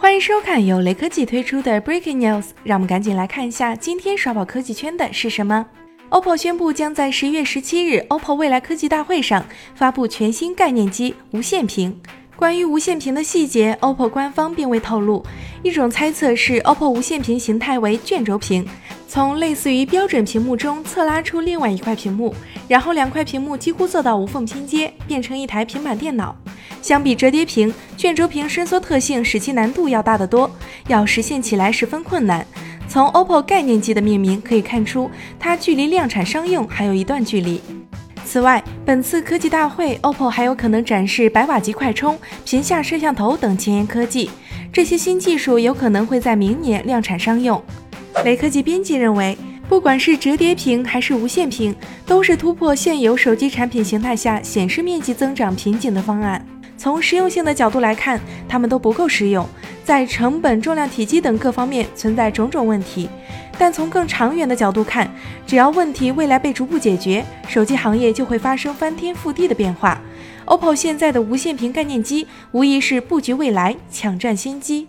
欢迎收看由雷科技推出的 Breaking News，让我们赶紧来看一下今天刷爆科技圈的是什么。OPPO 宣布将在十一月十七日 OPPO 未来科技大会上发布全新概念机无线屏。关于无线屏的细节，OPPO 官方并未透露。一种猜测是，OPPO 无线屏形态为卷轴屏，从类似于标准屏幕中侧拉出另外一块屏幕，然后两块屏幕几乎做到无缝拼接，变成一台平板电脑。相比折叠屏，卷轴屏伸缩特性使其难度要大得多，要实现起来十分困难。从 OPPO 概念机的命名可以看出，它距离量产商用还有一段距离。此外，本次科技大会，OPPO 还有可能展示百瓦级快充、屏下摄像头等前沿科技，这些新技术有可能会在明年量产商用。雷科技编辑认为，不管是折叠屏还是无线屏，都是突破现有手机产品形态下显示面积增长瓶颈的方案。从实用性的角度来看，它们都不够实用，在成本、重量、体积等各方面存在种种问题。但从更长远的角度看，只要问题未来被逐步解决，手机行业就会发生翻天覆地的变化。OPPO 现在的无线屏概念机无疑是布局未来、抢占先机。